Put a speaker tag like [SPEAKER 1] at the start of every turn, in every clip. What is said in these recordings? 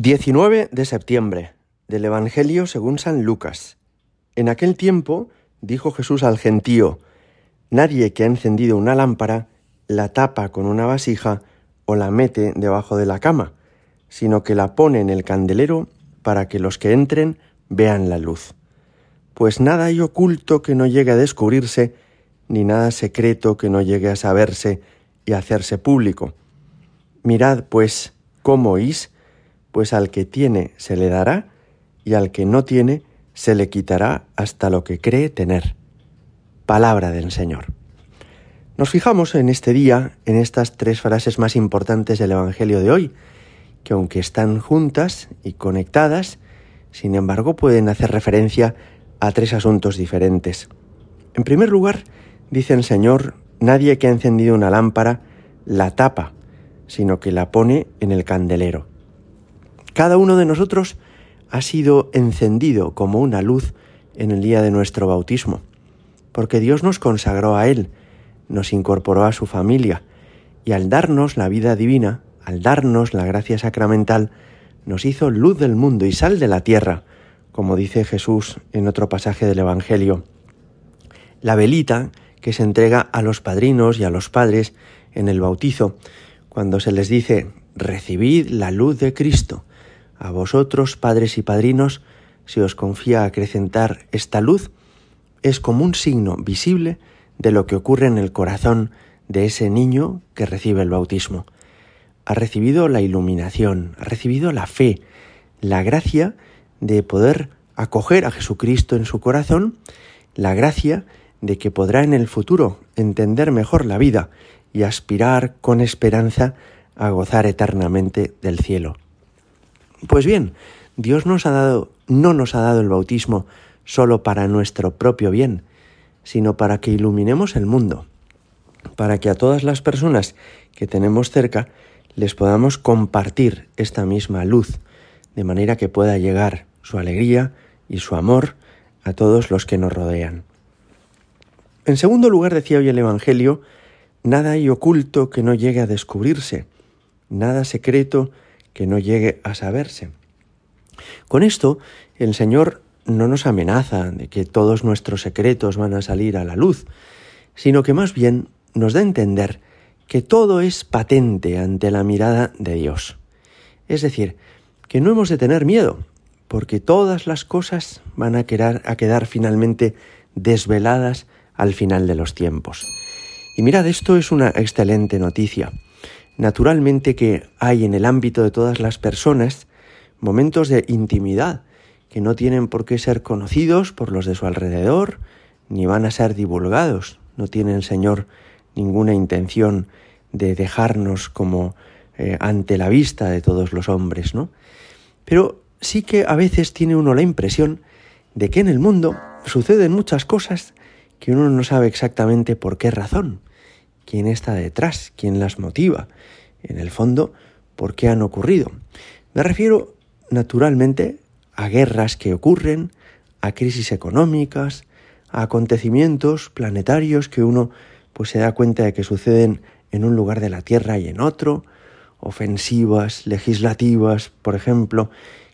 [SPEAKER 1] 19 de septiembre del Evangelio según San Lucas. En aquel tiempo dijo Jesús al gentío, Nadie que ha encendido una lámpara la tapa con una vasija o la mete debajo de la cama, sino que la pone en el candelero para que los que entren vean la luz. Pues nada hay oculto que no llegue a descubrirse, ni nada secreto que no llegue a saberse y hacerse público. Mirad, pues, cómo oís, pues al que tiene se le dará y al que no tiene se le quitará hasta lo que cree tener. Palabra del Señor. Nos fijamos en este día en estas tres frases más importantes del Evangelio de hoy, que aunque están juntas y conectadas, sin embargo pueden hacer referencia a tres asuntos diferentes. En primer lugar, dice el Señor, nadie que ha encendido una lámpara la tapa, sino que la pone en el candelero. Cada uno de nosotros ha sido encendido como una luz en el día de nuestro bautismo, porque Dios nos consagró a Él, nos incorporó a su familia, y al darnos la vida divina, al darnos la gracia sacramental, nos hizo luz del mundo y sal de la tierra, como dice Jesús en otro pasaje del Evangelio. La velita que se entrega a los padrinos y a los padres en el bautizo, cuando se les dice, recibid la luz de Cristo, a vosotros, padres y padrinos, se os confía acrecentar esta luz, es como un signo visible de lo que ocurre en el corazón de ese niño que recibe el bautismo. Ha recibido la iluminación, ha recibido la fe, la gracia de poder acoger a Jesucristo en su corazón, la gracia de que podrá en el futuro entender mejor la vida y aspirar con esperanza a gozar eternamente del cielo. Pues bien, Dios nos ha dado, no nos ha dado el bautismo solo para nuestro propio bien, sino para que iluminemos el mundo, para que a todas las personas que tenemos cerca les podamos compartir esta misma luz, de manera que pueda llegar su alegría y su amor a todos los que nos rodean. En segundo lugar, decía hoy el Evangelio, nada hay oculto que no llegue a descubrirse, nada secreto que no llegue a saberse. Con esto, el Señor no nos amenaza de que todos nuestros secretos van a salir a la luz, sino que más bien nos da a entender que todo es patente ante la mirada de Dios. Es decir, que no hemos de tener miedo, porque todas las cosas van a, quedar, a quedar finalmente desveladas al final de los tiempos. Y mirad, esto es una excelente noticia, Naturalmente que hay en el ámbito de todas las personas momentos de intimidad que no tienen por qué ser conocidos por los de su alrededor, ni van a ser divulgados. No tienen, Señor, ninguna intención de dejarnos como eh, ante la vista de todos los hombres, ¿no? Pero sí que a veces tiene uno la impresión de que en el mundo suceden muchas cosas que uno no sabe exactamente por qué razón quién está detrás, quién las motiva, en el fondo, por qué han ocurrido. Me refiero, naturalmente, a guerras que ocurren, a crisis económicas, a acontecimientos planetarios que uno pues se da cuenta de que suceden en un lugar de la Tierra y en otro, ofensivas legislativas, por ejemplo,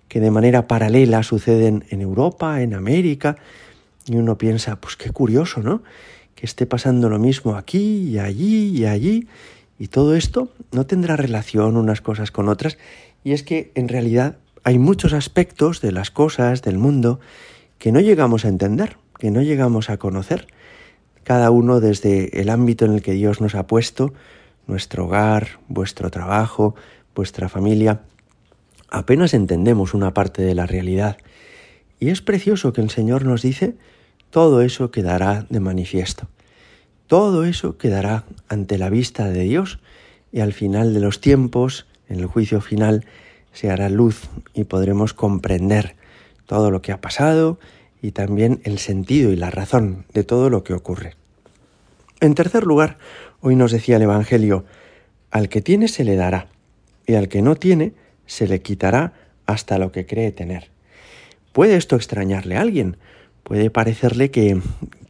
[SPEAKER 1] que de manera paralela suceden en Europa, en América, y uno piensa, pues qué curioso, ¿no? Que esté pasando lo mismo aquí y allí y allí. Y todo esto no tendrá relación unas cosas con otras. Y es que en realidad hay muchos aspectos de las cosas, del mundo, que no llegamos a entender, que no llegamos a conocer. Cada uno desde el ámbito en el que Dios nos ha puesto, nuestro hogar, vuestro trabajo, vuestra familia, apenas entendemos una parte de la realidad. Y es precioso que el Señor nos dice todo eso quedará de manifiesto. Todo eso quedará ante la vista de Dios y al final de los tiempos, en el juicio final, se hará luz y podremos comprender todo lo que ha pasado y también el sentido y la razón de todo lo que ocurre. En tercer lugar, hoy nos decía el Evangelio, al que tiene se le dará y al que no tiene se le quitará hasta lo que cree tener. ¿Puede esto extrañarle a alguien? Puede parecerle que,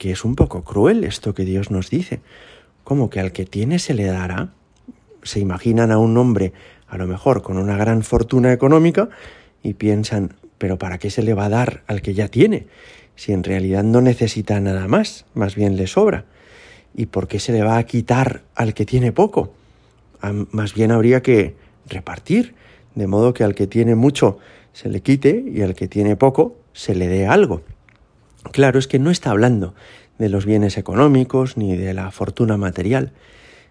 [SPEAKER 1] es un poco cruel esto que Dios nos dice. Como que al que tiene se le dará. ¿Se imaginan a un hombre a lo mejor con una gran fortuna económica y piensan, pero ¿para qué se le va a dar al que ya tiene? Si en realidad no necesita nada más, más bien le sobra. ¿Y por qué se le va a quitar al que tiene poco? Más bien habría que repartir, de modo que al que tiene mucho se le quite y al que tiene poco se le dé algo. Claro, es que no está hablando de los bienes económicos ni de la fortuna material,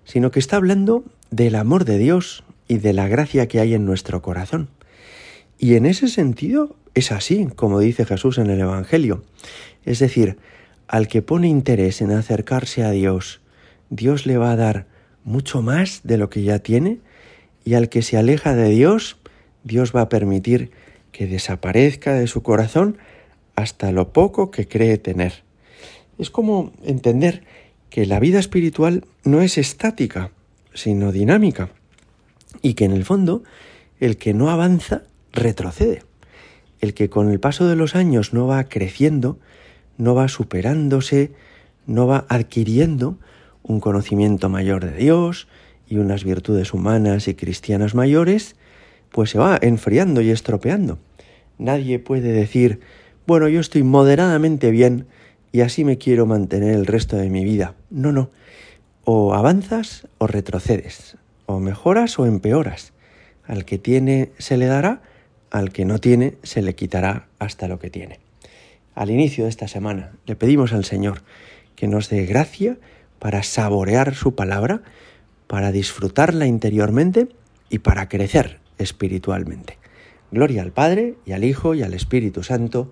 [SPEAKER 1] sino que está hablando del amor de Dios y de la gracia que hay en nuestro corazón. Y en ese sentido es así, como dice Jesús en el Evangelio. Es decir, al que pone interés en acercarse a Dios, Dios le va a dar mucho más de lo que ya tiene, y al que se aleja de Dios, Dios va a permitir que desaparezca de su corazón hasta lo poco que cree tener. Es como entender que la vida espiritual no es estática, sino dinámica, y que en el fondo el que no avanza retrocede. El que con el paso de los años no va creciendo, no va superándose, no va adquiriendo un conocimiento mayor de Dios y unas virtudes humanas y cristianas mayores, pues se va enfriando y estropeando. Nadie puede decir, bueno, yo estoy moderadamente bien y así me quiero mantener el resto de mi vida. No, no. O avanzas o retrocedes, o mejoras o empeoras. Al que tiene se le dará, al que no tiene se le quitará hasta lo que tiene. Al inicio de esta semana le pedimos al Señor que nos dé gracia para saborear su palabra, para disfrutarla interiormente y para crecer espiritualmente. Gloria al Padre y al Hijo y al Espíritu Santo,